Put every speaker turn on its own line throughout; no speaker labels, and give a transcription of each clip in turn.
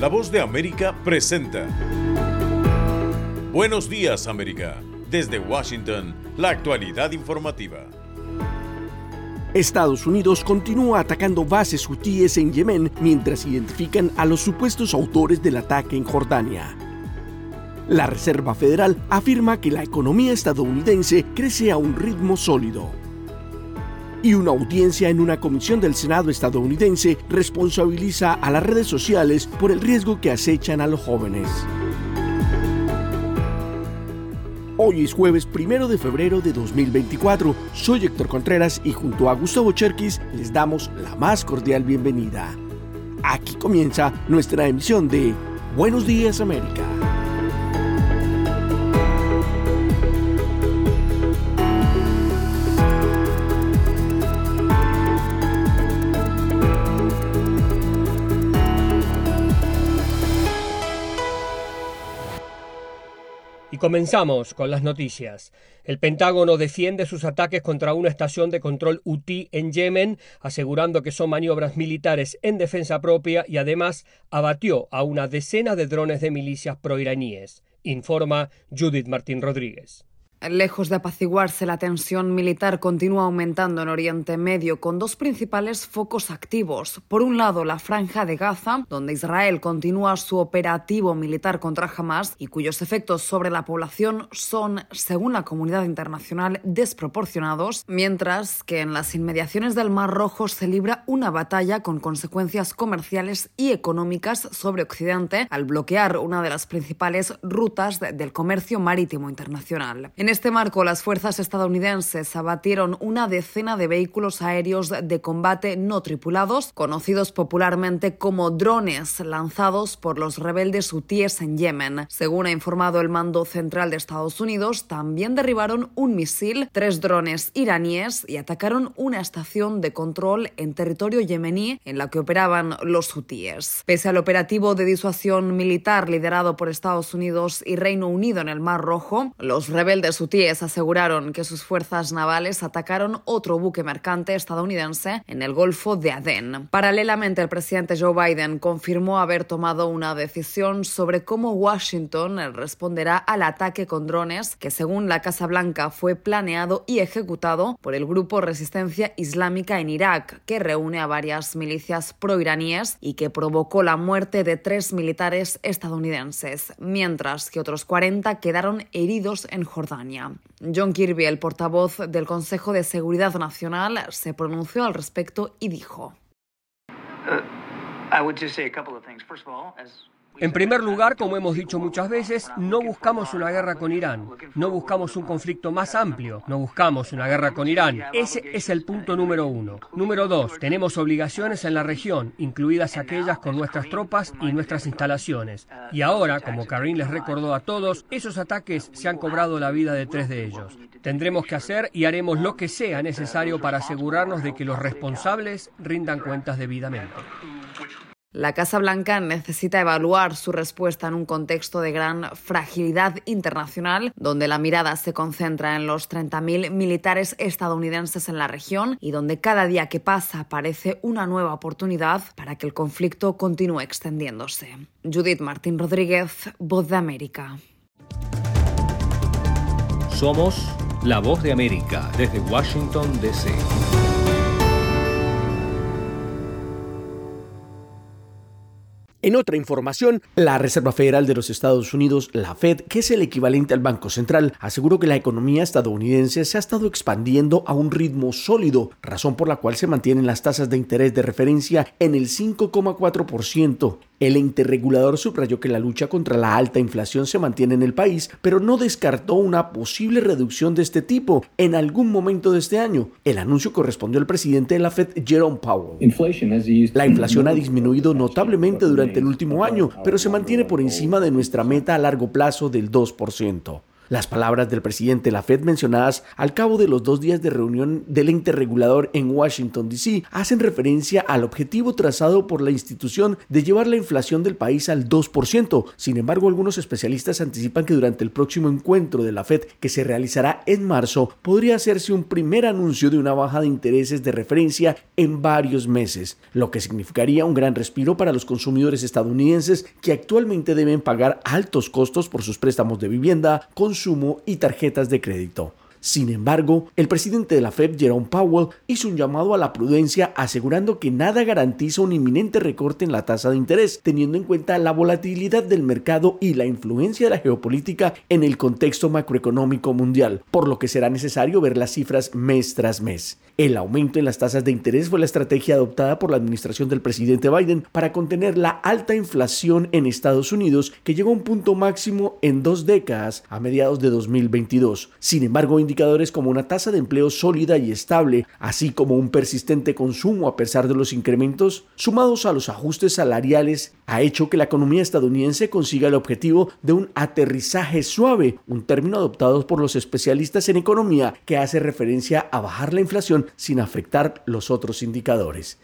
La voz de América presenta. Buenos días América. Desde Washington, la actualidad informativa.
Estados Unidos continúa atacando bases hutíes en Yemen mientras identifican a los supuestos autores del ataque en Jordania. La Reserva Federal afirma que la economía estadounidense crece a un ritmo sólido. Y una audiencia en una comisión del Senado estadounidense responsabiliza a las redes sociales por el riesgo que acechan a los jóvenes. Hoy es jueves primero de febrero de 2024. Soy Héctor Contreras y junto a Gustavo Cherkis les damos la más cordial bienvenida. Aquí comienza nuestra emisión de Buenos Días América.
Comenzamos con las noticias. El Pentágono defiende sus ataques contra una estación de control UTI en Yemen, asegurando que son maniobras militares en defensa propia y además abatió a una decena de drones de milicias proiraníes, informa Judith Martín Rodríguez.
Lejos de apaciguarse, la tensión militar continúa aumentando en Oriente Medio con dos principales focos activos. Por un lado, la franja de Gaza, donde Israel continúa su operativo militar contra Hamas y cuyos efectos sobre la población son, según la comunidad internacional, desproporcionados, mientras que en las inmediaciones del Mar Rojo se libra una batalla con consecuencias comerciales y económicas sobre Occidente al bloquear una de las principales rutas del comercio marítimo internacional. Este marco, las fuerzas estadounidenses abatieron una decena de vehículos aéreos de combate no tripulados, conocidos popularmente como drones, lanzados por los rebeldes hutíes en Yemen. Según ha informado el mando central de Estados Unidos, también derribaron un misil, tres drones iraníes y atacaron una estación de control en territorio yemení en la que operaban los hutíes. Pese al operativo de disuasión militar liderado por Estados Unidos y Reino Unido en el Mar Rojo, los rebeldes hutíes aseguraron que sus fuerzas navales atacaron otro buque mercante estadounidense en el Golfo de Adén. Paralelamente, el presidente Joe Biden confirmó haber tomado una decisión sobre cómo Washington responderá al ataque con drones que, según la Casa Blanca, fue planeado y ejecutado por el grupo Resistencia Islámica en Irak, que reúne a varias milicias proiraníes y que provocó la muerte de tres militares estadounidenses, mientras que otros 40 quedaron heridos en Jordania. John Kirby, el portavoz del Consejo de Seguridad Nacional, se pronunció al respecto y dijo.
En primer lugar, como hemos dicho muchas veces, no buscamos una guerra con Irán, no buscamos un conflicto más amplio, no buscamos una guerra con Irán. Ese es el punto número uno. Número dos, tenemos obligaciones en la región, incluidas aquellas con nuestras tropas y nuestras instalaciones. Y ahora, como Karim les recordó a todos, esos ataques se han cobrado la vida de tres de ellos. Tendremos que hacer y haremos lo que sea necesario para asegurarnos de que los responsables rindan cuentas debidamente.
La Casa Blanca necesita evaluar su respuesta en un contexto de gran fragilidad internacional, donde la mirada se concentra en los 30.000 militares estadounidenses en la región y donde cada día que pasa parece una nueva oportunidad para que el conflicto continúe extendiéndose. Judith Martín Rodríguez, Voz de América.
Somos la Voz de América desde Washington, D.C.
En otra información, la Reserva Federal de los Estados Unidos, la Fed, que es el equivalente al Banco Central, aseguró que la economía estadounidense se ha estado expandiendo a un ritmo sólido, razón por la cual se mantienen las tasas de interés de referencia en el 5,4%. El ente regulador subrayó que la lucha contra la alta inflación se mantiene en el país, pero no descartó una posible reducción de este tipo en algún momento de este año. El anuncio correspondió al presidente de la Fed, Jerome Powell. La inflación ha disminuido notablemente durante el último año, pero se mantiene por encima de nuestra meta a largo plazo del 2%. Las palabras del presidente de la Fed mencionadas al cabo de los dos días de reunión del ente regulador en Washington, D.C., hacen referencia al objetivo trazado por la institución de llevar la inflación del país al 2%. Sin embargo, algunos especialistas anticipan que durante el próximo encuentro de la Fed, que se realizará en marzo, podría hacerse un primer anuncio de una baja de intereses de referencia en varios meses, lo que significaría un gran respiro para los consumidores estadounidenses que actualmente deben pagar altos costos por sus préstamos de vivienda, consumo y tarjetas de crédito. Sin embargo, el presidente de la Fed, Jerome Powell, hizo un llamado a la prudencia asegurando que nada garantiza un inminente recorte en la tasa de interés, teniendo en cuenta la volatilidad del mercado y la influencia de la geopolítica en el contexto macroeconómico mundial, por lo que será necesario ver las cifras mes tras mes. El aumento en las tasas de interés fue la estrategia adoptada por la administración del presidente Biden para contener la alta inflación en Estados Unidos, que llegó a un punto máximo en dos décadas a mediados de 2022. Sin embargo, indicadores como una tasa de empleo sólida y estable, así como un persistente consumo a pesar de los incrementos, sumados a los ajustes salariales, ha hecho que la economía estadounidense consiga el objetivo de un aterrizaje suave, un término adoptado por los especialistas en economía que hace referencia a bajar la inflación sin afectar los otros indicadores.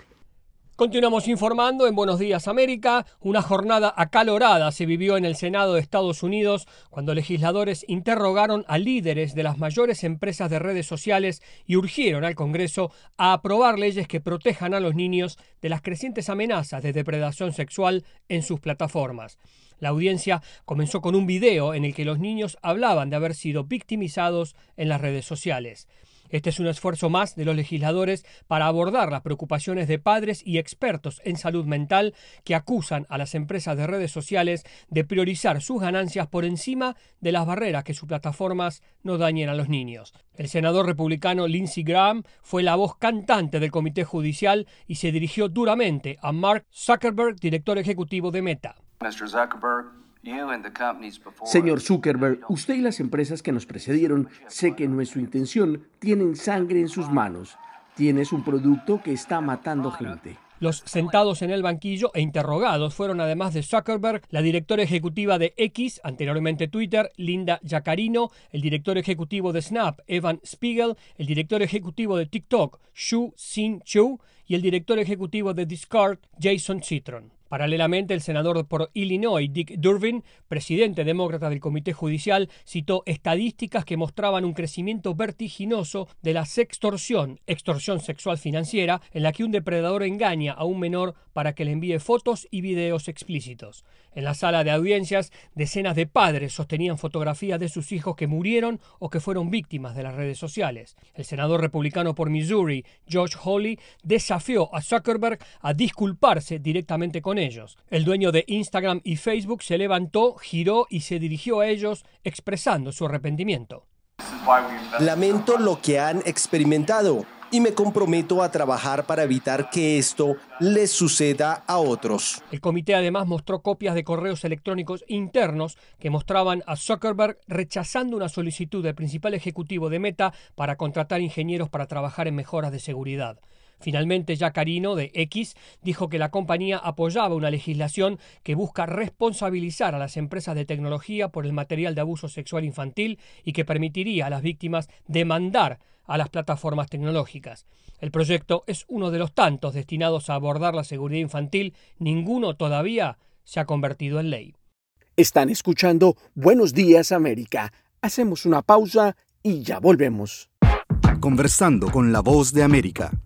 Continuamos informando en Buenos Días América. Una jornada acalorada se vivió en el Senado de Estados Unidos cuando legisladores interrogaron a líderes de las mayores empresas de redes sociales y urgieron al Congreso a aprobar leyes que protejan a los niños de las crecientes amenazas de depredación sexual en sus plataformas. La audiencia comenzó con un video en el que los niños hablaban de haber sido victimizados en las redes sociales. Este es un esfuerzo más de los legisladores para abordar las preocupaciones de padres y expertos en salud mental que acusan a las empresas de redes sociales de priorizar sus ganancias por encima de las barreras que sus plataformas no dañen a los niños. El senador republicano Lindsey Graham fue la voz cantante del comité judicial y se dirigió duramente a Mark Zuckerberg, director ejecutivo de Meta.
Señor Zuckerberg, usted y las empresas que nos precedieron, sé que no es su intención, tienen sangre en sus manos. Tienes un producto que está matando gente.
Los sentados en el banquillo e interrogados fueron además de Zuckerberg, la directora ejecutiva de X, anteriormente Twitter, Linda Yacarino, el director ejecutivo de Snap, Evan Spiegel, el director ejecutivo de TikTok, Xu Xin Chu, y el director ejecutivo de Discard, Jason Citron. Paralelamente, el senador por Illinois, Dick Durbin, presidente demócrata del Comité Judicial, citó estadísticas que mostraban un crecimiento vertiginoso de la sextorsión, extorsión sexual financiera, en la que un depredador engaña a un menor para que le envíe fotos y videos explícitos. En la sala de audiencias, decenas de padres sostenían fotografías de sus hijos que murieron o que fueron víctimas de las redes sociales. El senador republicano por Missouri, George Hawley, desafió a Zuckerberg a disculparse directamente con ellos. El dueño de Instagram y Facebook se levantó, giró y se dirigió a ellos expresando su arrepentimiento.
Lamento lo que han experimentado y me comprometo a trabajar para evitar que esto les suceda a otros.
El comité además mostró copias de correos electrónicos internos que mostraban a Zuckerberg rechazando una solicitud del principal ejecutivo de Meta para contratar ingenieros para trabajar en mejoras de seguridad. Finalmente, Jacarino, de X, dijo que la compañía apoyaba una legislación que busca responsabilizar a las empresas de tecnología por el material de abuso sexual infantil y que permitiría a las víctimas demandar a las plataformas tecnológicas. El proyecto es uno de los tantos destinados a abordar la seguridad infantil, ninguno todavía se ha convertido en ley.
Están escuchando Buenos Días América. Hacemos una pausa y ya volvemos.
Conversando con la voz de América,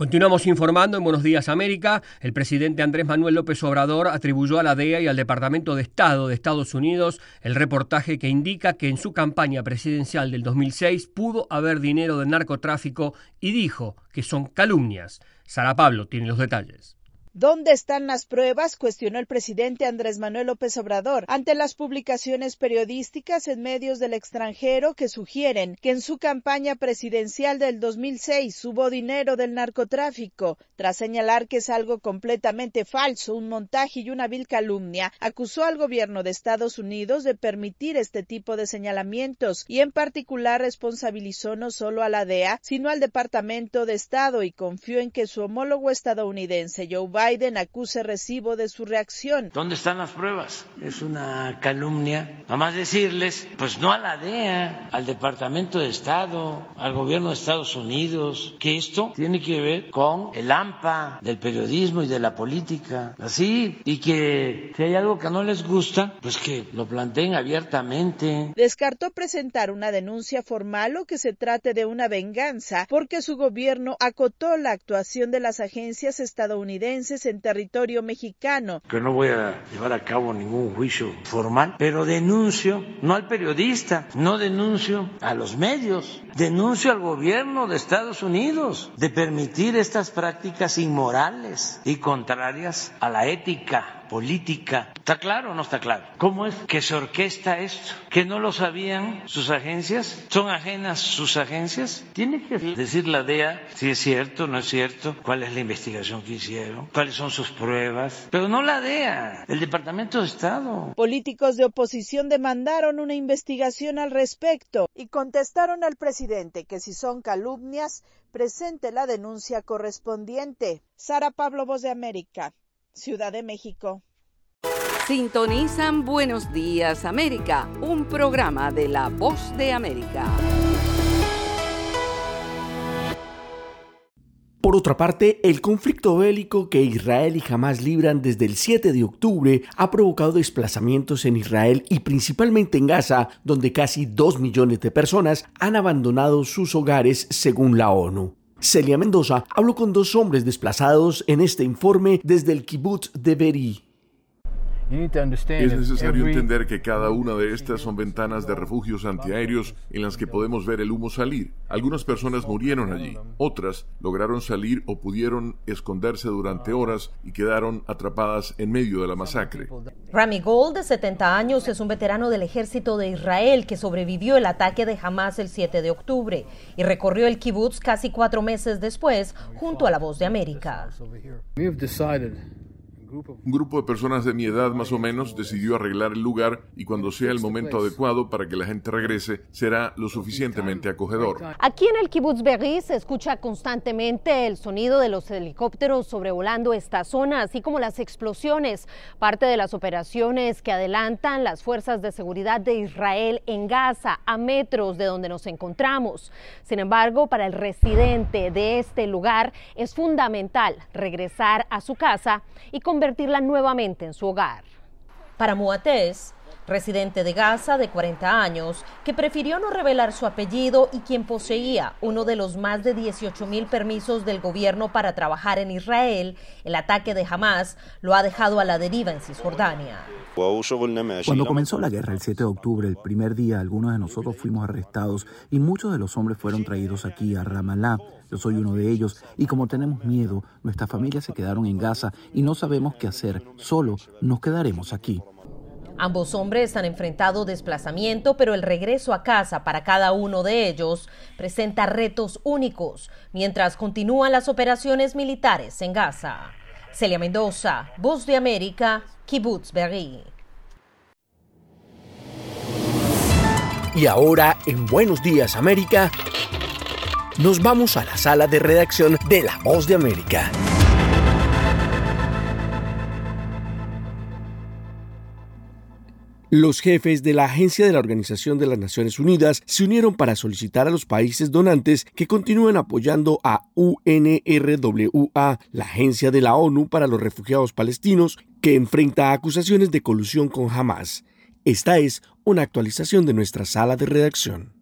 Continuamos informando en Buenos Días América. El presidente Andrés Manuel López Obrador atribuyó a la DEA y al Departamento de Estado de Estados Unidos el reportaje que indica que en su campaña presidencial del 2006 pudo haber dinero de narcotráfico y dijo que son calumnias. Sara Pablo tiene los detalles.
¿Dónde están las pruebas? cuestionó el presidente Andrés Manuel López Obrador ante las publicaciones periodísticas en medios del extranjero que sugieren que en su campaña presidencial del 2006 hubo dinero del narcotráfico. Tras señalar que es algo completamente falso, un montaje y una vil calumnia, acusó al gobierno de Estados Unidos de permitir este tipo de señalamientos y en particular responsabilizó no solo a la DEA, sino al Departamento de Estado y confió en que su homólogo estadounidense Joe acuse recibo de su reacción.
¿Dónde están las pruebas? Es una calumnia. Nada más decirles, pues no a la DEA, al Departamento de Estado, al gobierno de Estados Unidos, que esto tiene que ver con el AMPA del periodismo y de la política. Así, y que si hay algo que no les gusta, pues que lo planteen abiertamente.
Descartó presentar una denuncia formal o que se trate de una venganza porque su gobierno acotó la actuación de las agencias estadounidenses en territorio mexicano.
Que no voy a llevar a cabo ningún juicio formal, pero denuncio no al periodista, no denuncio a los medios, denuncio al gobierno de Estados Unidos de permitir estas prácticas inmorales y contrarias a la ética política. ¿Está claro o no está claro? ¿Cómo es que se orquesta esto? ¿Que no lo sabían sus agencias? ¿Son ajenas sus agencias? Tiene que decir la DEA si es cierto o no es cierto, cuál es la investigación que hicieron, cuáles son sus pruebas. Pero no la DEA, el Departamento de Estado.
Políticos de oposición demandaron una investigación al respecto y contestaron al presidente que si son calumnias, presente la denuncia correspondiente. Sara Pablo, Voz de América. Ciudad de México.
Sintonizan Buenos Días América, un programa de La Voz de América.
Por otra parte, el conflicto bélico que Israel y Hamas libran desde el 7 de octubre ha provocado desplazamientos en Israel y principalmente en Gaza, donde casi 2 millones de personas han abandonado sus hogares según la ONU. Celia Mendoza habló con dos hombres desplazados en este informe desde el kibbutz de Berí.
Es necesario entender que cada una de estas son ventanas de refugios antiaéreos en las que podemos ver el humo salir. Algunas personas murieron allí, otras lograron salir o pudieron esconderse durante horas y quedaron atrapadas en medio de la masacre.
Rami Gold, de 70 años, es un veterano del ejército de Israel que sobrevivió el ataque de Hamas el 7 de octubre y recorrió el kibbutz casi cuatro meses después junto a la voz de América.
Un grupo de personas de mi edad más o menos decidió arreglar el lugar y cuando sea el momento adecuado para que la gente regrese será lo suficientemente acogedor.
Aquí en el kibbutz Berri se escucha constantemente el sonido de los helicópteros sobrevolando esta zona, así como las explosiones, parte de las operaciones que adelantan las fuerzas de seguridad de Israel en Gaza, a metros de donde nos encontramos. Sin embargo, para el residente de este lugar es fundamental regresar a su casa y convertirla nuevamente en su hogar. Para Muatés, residente de Gaza de 40 años, que prefirió no revelar su apellido y quien poseía uno de los más de 18 mil permisos del gobierno para trabajar en Israel, el ataque de Hamas lo ha dejado a la deriva en Cisjordania.
Cuando comenzó la guerra el 7 de octubre, el primer día, algunos de nosotros fuimos arrestados y muchos de los hombres fueron traídos aquí a Ramallah. Yo soy uno de ellos y como tenemos miedo, nuestras familias se quedaron en Gaza y no sabemos qué hacer. Solo nos quedaremos aquí.
Ambos hombres han enfrentado desplazamiento, pero el regreso a casa para cada uno de ellos presenta retos únicos mientras continúan las operaciones militares en Gaza. Celia Mendoza, Voz de América, Kibbutz.
Y ahora, en Buenos Días América, nos vamos a la sala de redacción de La Voz de América. Los jefes de la Agencia de la Organización de las Naciones Unidas se unieron para solicitar a los países donantes que continúen apoyando a UNRWA, la agencia de la ONU para los refugiados palestinos, que enfrenta acusaciones de colusión con Hamas. Esta es una actualización de nuestra sala de redacción.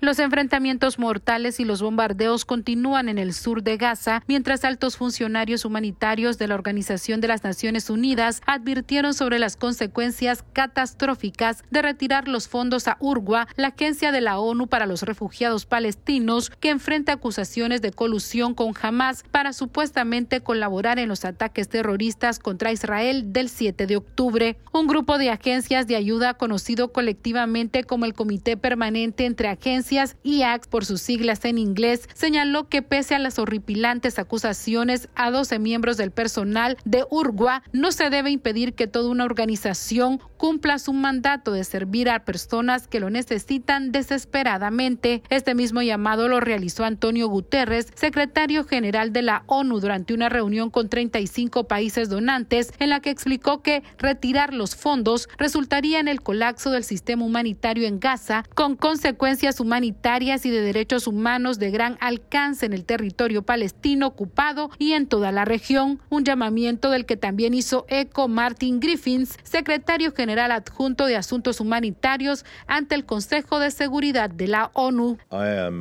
Los enfrentamientos mortales y los bombardeos continúan en el sur de Gaza, mientras altos funcionarios humanitarios de la Organización de las Naciones Unidas advirtieron sobre las consecuencias catastróficas de retirar los fondos a URGUA, la agencia de la ONU para los refugiados palestinos, que enfrenta acusaciones de colusión con Hamas para supuestamente colaborar en los ataques terroristas contra Israel del 7 de octubre. Un grupo de agencias de ayuda conocido colectivamente como el Comité Permanente entre Agencias, IAC por sus siglas en inglés, señaló que pese a las horripilantes acusaciones a 12 miembros del personal de URGUA, no se debe impedir que toda una organización cumpla su mandato de servir a personas que lo necesitan desesperadamente. Este mismo llamado lo realizó Antonio Guterres, secretario general de la ONU, durante una reunión con 35 países donantes, en la que explicó que retirar los fondos resultaría en el colapso del sistema humanitario en Gaza, con consecuencias humanitarias y de derechos humanos de gran alcance en el territorio palestino ocupado y en toda la región. Un llamamiento del que también hizo eco Martin Griffiths, secretario general general adjunto de Asuntos Humanitarios ante el Consejo de Seguridad de la ONU.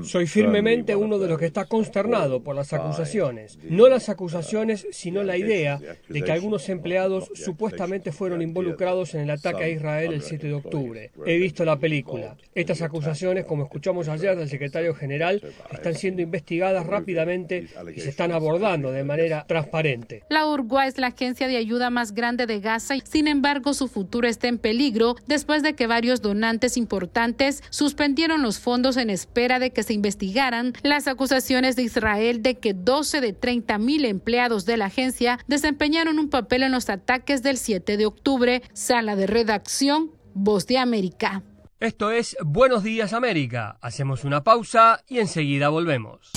Soy firmemente uno de los que está consternado por las acusaciones. No las acusaciones, sino la idea de que algunos empleados supuestamente fueron involucrados en el ataque a Israel el 7 de octubre. He visto la película. Estas acusaciones, como escuchamos ayer del secretario general, están siendo investigadas rápidamente y se están abordando de manera transparente.
La URGUA es la agencia de ayuda más grande de Gaza y, sin embargo, su futuro es en peligro después de que varios donantes importantes suspendieron los fondos en espera de que se investigaran las acusaciones de Israel de que 12 de 30 mil empleados de la agencia desempeñaron un papel en los ataques del 7 de octubre. Sala de redacción, Voz de América.
Esto es Buenos Días América. Hacemos una pausa y enseguida volvemos.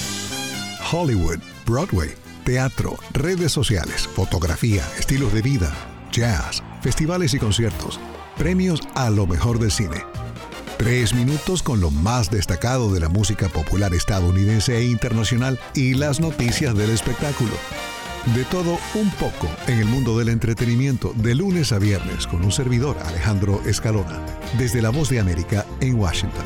Hollywood, Broadway, teatro, redes sociales, fotografía, estilos de vida, jazz festivales y conciertos, premios a lo mejor del cine. Tres minutos con lo más destacado de la música popular estadounidense e internacional y las noticias del espectáculo. De todo un poco en el mundo del entretenimiento de lunes a viernes con un servidor Alejandro Escalona, desde La Voz de América en Washington.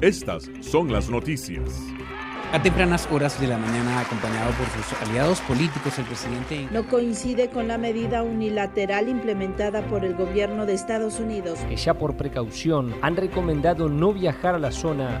Estas son las noticias.
A tempranas horas de la mañana, acompañado por sus aliados políticos, el presidente...
No coincide con la medida unilateral implementada por el gobierno de Estados Unidos.
Que ya por precaución han recomendado no viajar a la zona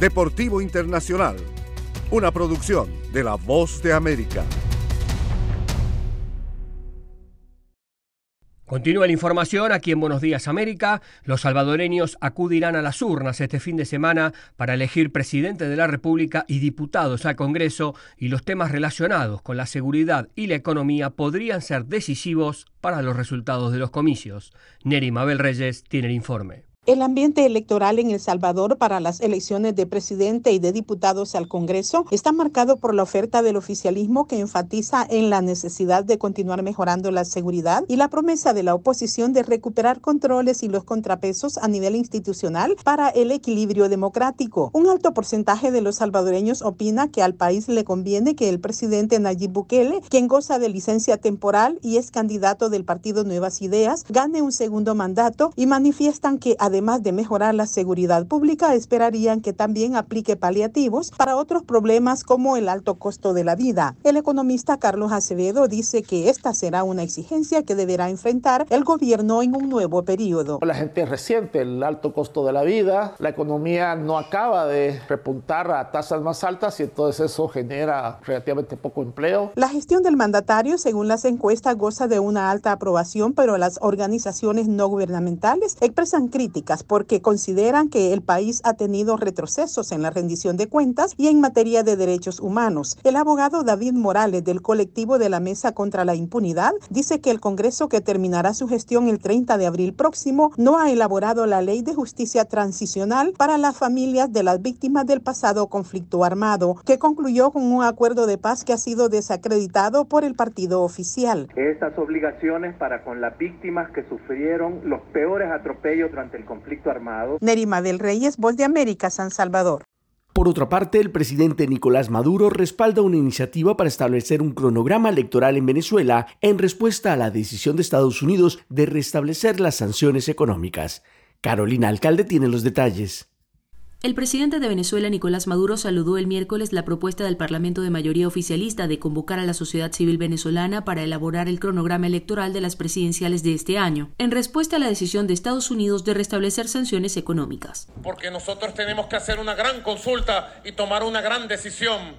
Deportivo Internacional, una producción de La Voz de América.
Continúa la información aquí en Buenos Días América. Los salvadoreños acudirán a las urnas este fin de semana para elegir presidente de la República y diputados al Congreso y los temas relacionados con la seguridad y la economía podrían ser decisivos para los resultados de los comicios. Neri Mabel Reyes tiene el informe.
El ambiente electoral en El Salvador para las elecciones de presidente y de diputados al Congreso está marcado por la oferta del oficialismo que enfatiza en la necesidad de continuar mejorando la seguridad y la promesa de la oposición de recuperar controles y los contrapesos a nivel institucional para el equilibrio democrático. Un alto porcentaje de los salvadoreños opina que al país le conviene que el presidente Nayib Bukele, quien goza de licencia temporal y es candidato del partido Nuevas Ideas, gane un segundo mandato y manifiestan que además de mejorar la seguridad pública, esperarían que también aplique paliativos para otros problemas como el alto costo de la vida. El economista Carlos Acevedo dice que esta será una exigencia que deberá enfrentar el gobierno en un nuevo periodo.
La gente resiente el alto costo de la vida, la economía no acaba de repuntar a tasas más altas y entonces eso genera relativamente poco empleo.
La gestión del mandatario, según las encuestas, goza de una alta aprobación, pero las organizaciones no gubernamentales expresan críticas porque consideran que el país ha tenido retrocesos en la rendición de cuentas y en materia de derechos humanos. El abogado David Morales del colectivo de la Mesa contra la Impunidad dice que el Congreso que terminará su gestión el 30 de abril próximo no ha elaborado la ley de justicia transicional para las familias de las víctimas del pasado conflicto armado, que concluyó con un acuerdo de paz que ha sido desacreditado por el partido oficial.
Estas obligaciones para con las víctimas que sufrieron los peores atropellos durante el conflicto armado.
Nerima del Reyes, Voz de América, San Salvador.
Por otra parte, el presidente Nicolás Maduro respalda una iniciativa para establecer un cronograma electoral en Venezuela en respuesta a la decisión de Estados Unidos de restablecer las sanciones económicas. Carolina Alcalde tiene los detalles.
El presidente de Venezuela, Nicolás Maduro, saludó el miércoles la propuesta del Parlamento de mayoría oficialista de convocar a la sociedad civil venezolana para elaborar el cronograma electoral de las presidenciales de este año, en respuesta a la decisión de Estados Unidos de restablecer sanciones económicas.
Porque nosotros tenemos que hacer una gran consulta y tomar una gran decisión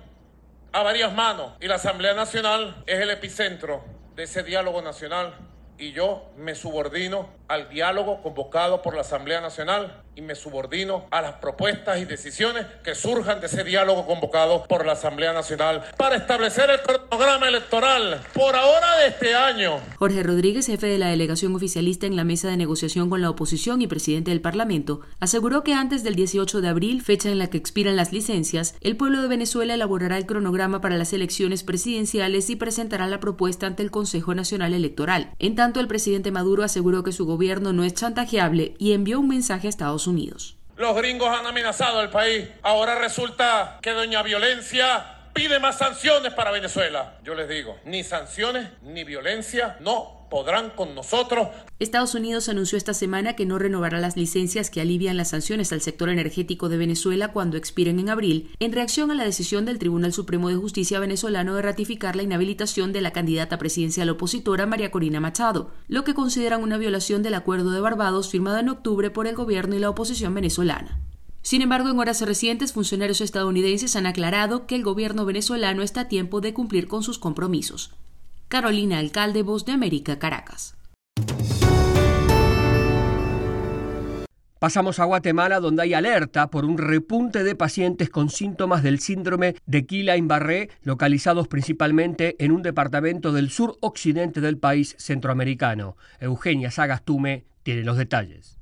a varias manos. Y la Asamblea Nacional es el epicentro de ese diálogo nacional. Y yo me subordino al diálogo convocado por la Asamblea Nacional y me subordino a las propuestas y decisiones que surjan de ese diálogo convocado por la Asamblea Nacional para establecer el cronograma electoral por ahora de este año.
Jorge Rodríguez, jefe de la delegación oficialista en la mesa de negociación con la oposición y presidente del Parlamento, aseguró que antes del 18 de abril, fecha en la que expiran las licencias, el pueblo de Venezuela elaborará el cronograma para las elecciones presidenciales y presentará la propuesta ante el Consejo Nacional Electoral. En tanto, el presidente Maduro aseguró que su gobierno no es chantajeable y envió un mensaje a Estados Unidos.
Los gringos han amenazado al país. Ahora resulta que doña Violencia pide más sanciones para Venezuela. Yo les digo, ni sanciones ni violencia, no podrán con nosotros.
Estados Unidos anunció esta semana que no renovará las licencias que alivian las sanciones al sector energético de Venezuela cuando expiren en abril, en reacción a la decisión del Tribunal Supremo de Justicia venezolano de ratificar la inhabilitación de la candidata presidencial opositora María Corina Machado, lo que consideran una violación del Acuerdo de Barbados firmado en octubre por el gobierno y la oposición venezolana. Sin embargo, en horas recientes, funcionarios estadounidenses han aclarado que el gobierno venezolano está a tiempo de cumplir con sus compromisos. Carolina Alcalde, Voz de América, Caracas.
Pasamos a Guatemala, donde hay alerta por un repunte de pacientes con síntomas del síndrome de Guillain-Barré, localizados principalmente en un departamento del sur occidente del país centroamericano. Eugenia Sagastume tiene los detalles.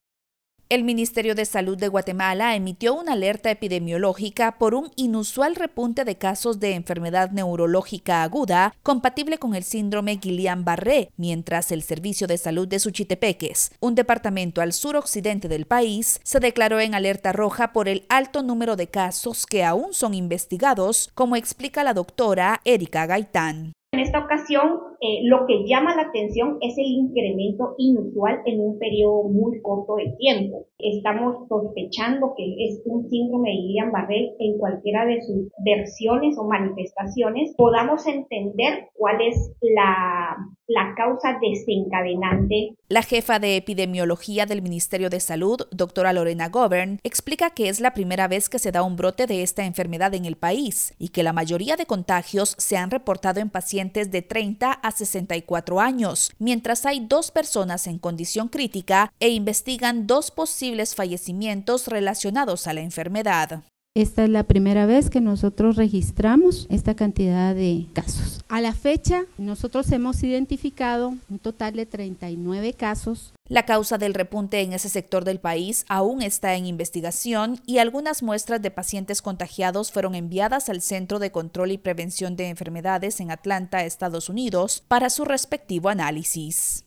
El Ministerio de Salud de Guatemala emitió una alerta epidemiológica por un inusual repunte de casos de enfermedad neurológica aguda compatible con el síndrome Guillain-Barré, mientras el Servicio de Salud de Suchitepeques, un departamento al suroccidente del país, se declaró en alerta roja por el alto número de casos que aún son investigados, como explica la doctora Erika Gaitán.
En esta ocasión, eh, lo que llama la atención es el incremento inusual en un periodo muy corto de tiempo. Estamos sospechando que es un síndrome de Guillain-Barré en cualquiera de sus versiones o manifestaciones. Podamos entender cuál es la, la causa desencadenante.
La jefa de epidemiología del Ministerio de Salud, doctora Lorena Govern, explica que es la primera vez que se da un brote de esta enfermedad en el país y que la mayoría de contagios se han reportado en pacientes de 30 a 64 años, mientras hay dos personas en condición crítica e investigan dos posibles fallecimientos relacionados a la enfermedad.
Esta es la primera vez que nosotros registramos esta cantidad de casos. A la fecha, nosotros hemos identificado un total de 39 casos
la causa del repunte en ese sector del país aún está en investigación y algunas muestras de pacientes contagiados fueron enviadas al Centro de Control y Prevención de Enfermedades en Atlanta, Estados Unidos, para su respectivo análisis.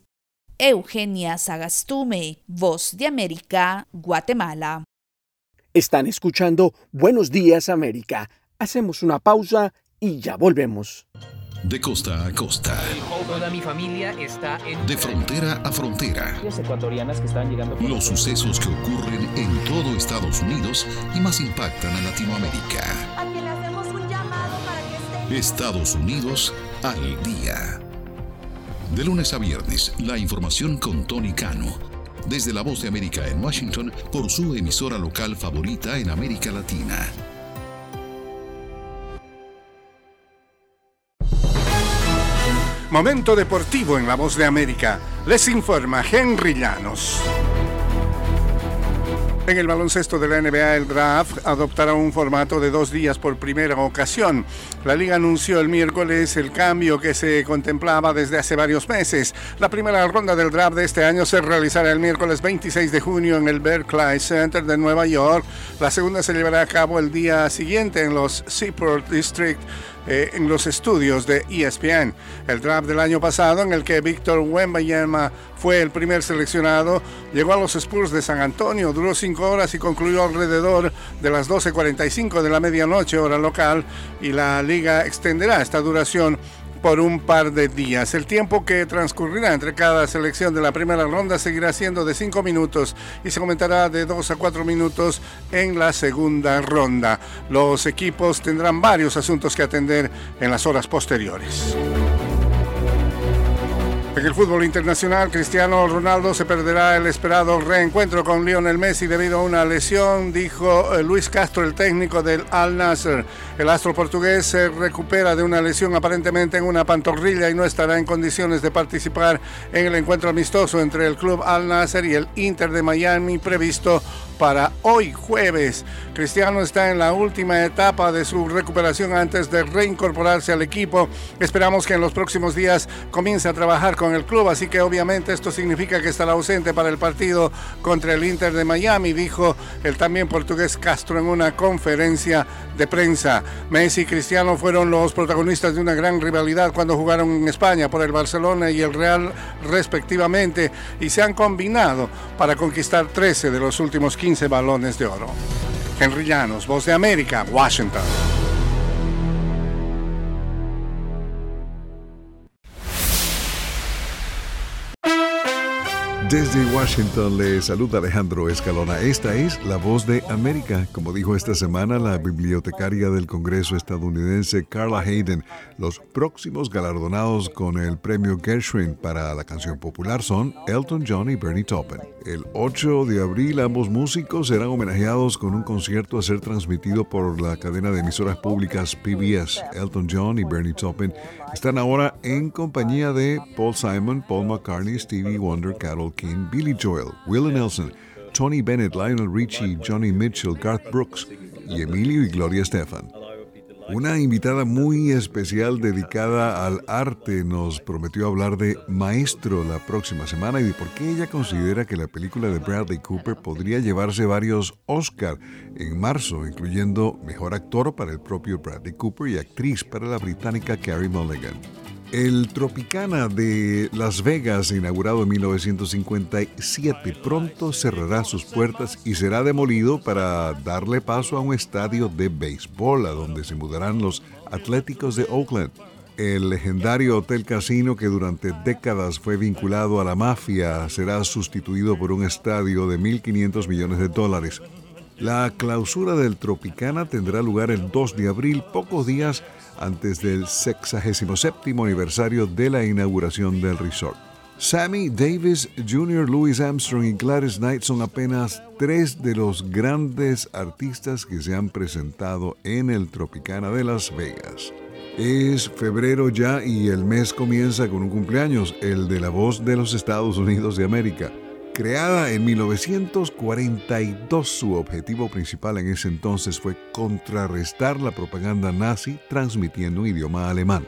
Eugenia Sagastume, Voz de América, Guatemala.
Están escuchando Buenos Días América. Hacemos una pausa y ya volvemos.
De costa a costa.
Toda mi familia está en...
De frontera a frontera.
ecuatorianas que están llegando...
Los sucesos que ocurren en todo Estados Unidos y más impactan a Latinoamérica.
A quien le hacemos un llamado para que esté...
Estados Unidos al día. De lunes a viernes, la información con Tony Cano. Desde la voz de América en Washington por su emisora local favorita en América Latina.
Momento deportivo en La Voz de América. Les informa Henry Llanos. En el baloncesto de la NBA, el draft adoptará un formato de dos días por primera ocasión. La liga anunció el miércoles el cambio que se contemplaba desde hace varios meses. La primera ronda del draft de este año se realizará el miércoles 26 de junio en el Berkeley Center de Nueva York. La segunda se llevará a cabo el día siguiente en los Seaport District eh, en los estudios de ESPN. El draft del año pasado, en el que Víctor Wembanyama fue el primer seleccionado, llegó a los Spurs de San Antonio, duró cinco horas y concluyó alrededor de las 12.45 de la medianoche hora local y la liga extenderá esta duración por un par de días. El tiempo que transcurrirá entre cada selección de la primera ronda seguirá siendo de 5 minutos y se aumentará de 2 a 4 minutos en la segunda ronda. Los equipos tendrán varios asuntos que atender en las horas posteriores. En el fútbol internacional, Cristiano Ronaldo se perderá el esperado reencuentro con Lionel Messi debido a una lesión, dijo eh, Luis Castro, el técnico del Al Nasser. El astro portugués se recupera de una lesión aparentemente en una pantorrilla y no estará en condiciones de participar en el encuentro amistoso entre el club Al Nasser y el Inter de Miami previsto para hoy jueves. Cristiano está en la última etapa de su recuperación antes de reincorporarse al equipo. Esperamos que en los próximos días comience a trabajar con el club, así que obviamente esto significa que estará ausente para el partido contra el Inter de Miami, dijo el también portugués Castro en una conferencia de prensa. Messi y Cristiano fueron los protagonistas de una gran rivalidad cuando jugaron en España por el Barcelona y el Real respectivamente y se han combinado para conquistar 13 de los últimos 15 balones de oro. Henry Llanos, Voz de América, Washington.
Desde Washington le saluda Alejandro Escalona. Esta es la voz de América. Como dijo esta semana la bibliotecaria del Congreso estadounidense Carla Hayden, los próximos galardonados con el premio Gershwin para la canción popular son Elton John y Bernie Taupin. El 8 de abril ambos músicos serán homenajeados con un concierto a ser transmitido por la cadena de emisoras públicas PBS. Elton John y Bernie Taupin están ahora en compañía de Paul Simon, Paul McCartney, Stevie Wonder, Carol Billy Joel, Willie Nelson, Tony Bennett, Lionel Richie, Johnny Mitchell, Garth Brooks y Emilio y Gloria Stefan. Una invitada muy especial dedicada al arte nos prometió hablar de Maestro la próxima semana y de por qué ella considera que la película de Bradley Cooper podría llevarse varios Oscar en marzo, incluyendo Mejor Actor para el propio Bradley Cooper y Actriz para la británica Carrie Mulligan. El Tropicana de Las Vegas, inaugurado en 1957, pronto cerrará sus puertas y será demolido para darle paso a un estadio de béisbol, a donde se mudarán los Atléticos de Oakland. El legendario Hotel Casino, que durante décadas fue vinculado a la mafia, será sustituido por un estadio de 1.500 millones de dólares. La clausura del Tropicana tendrá lugar el 2 de abril, pocos días antes del 67 aniversario de la inauguración del resort. Sammy Davis Jr., Louis Armstrong y Gladys Knight son apenas tres de los grandes artistas que se han presentado en el Tropicana de Las Vegas. Es febrero ya y el mes comienza con un cumpleaños, el de la voz de los Estados Unidos de América. Creada en 1942, su objetivo principal en ese entonces fue contrarrestar la propaganda nazi transmitiendo un idioma alemán.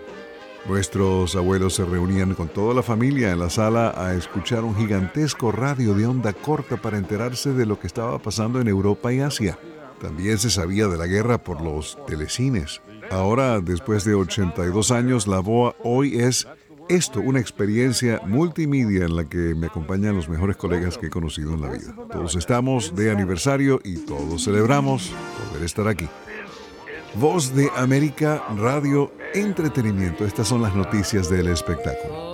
Nuestros abuelos se reunían con toda la familia en la sala a escuchar un gigantesco radio de onda corta para enterarse de lo que estaba pasando en Europa y Asia. También se sabía de la guerra por los telecines. Ahora, después de 82 años, la BOA hoy es esto, una experiencia multimedia en la que me acompañan los mejores colegas que he conocido en la vida. Todos estamos de aniversario y todos celebramos poder estar aquí. Voz de América, radio, entretenimiento. Estas son las noticias del espectáculo.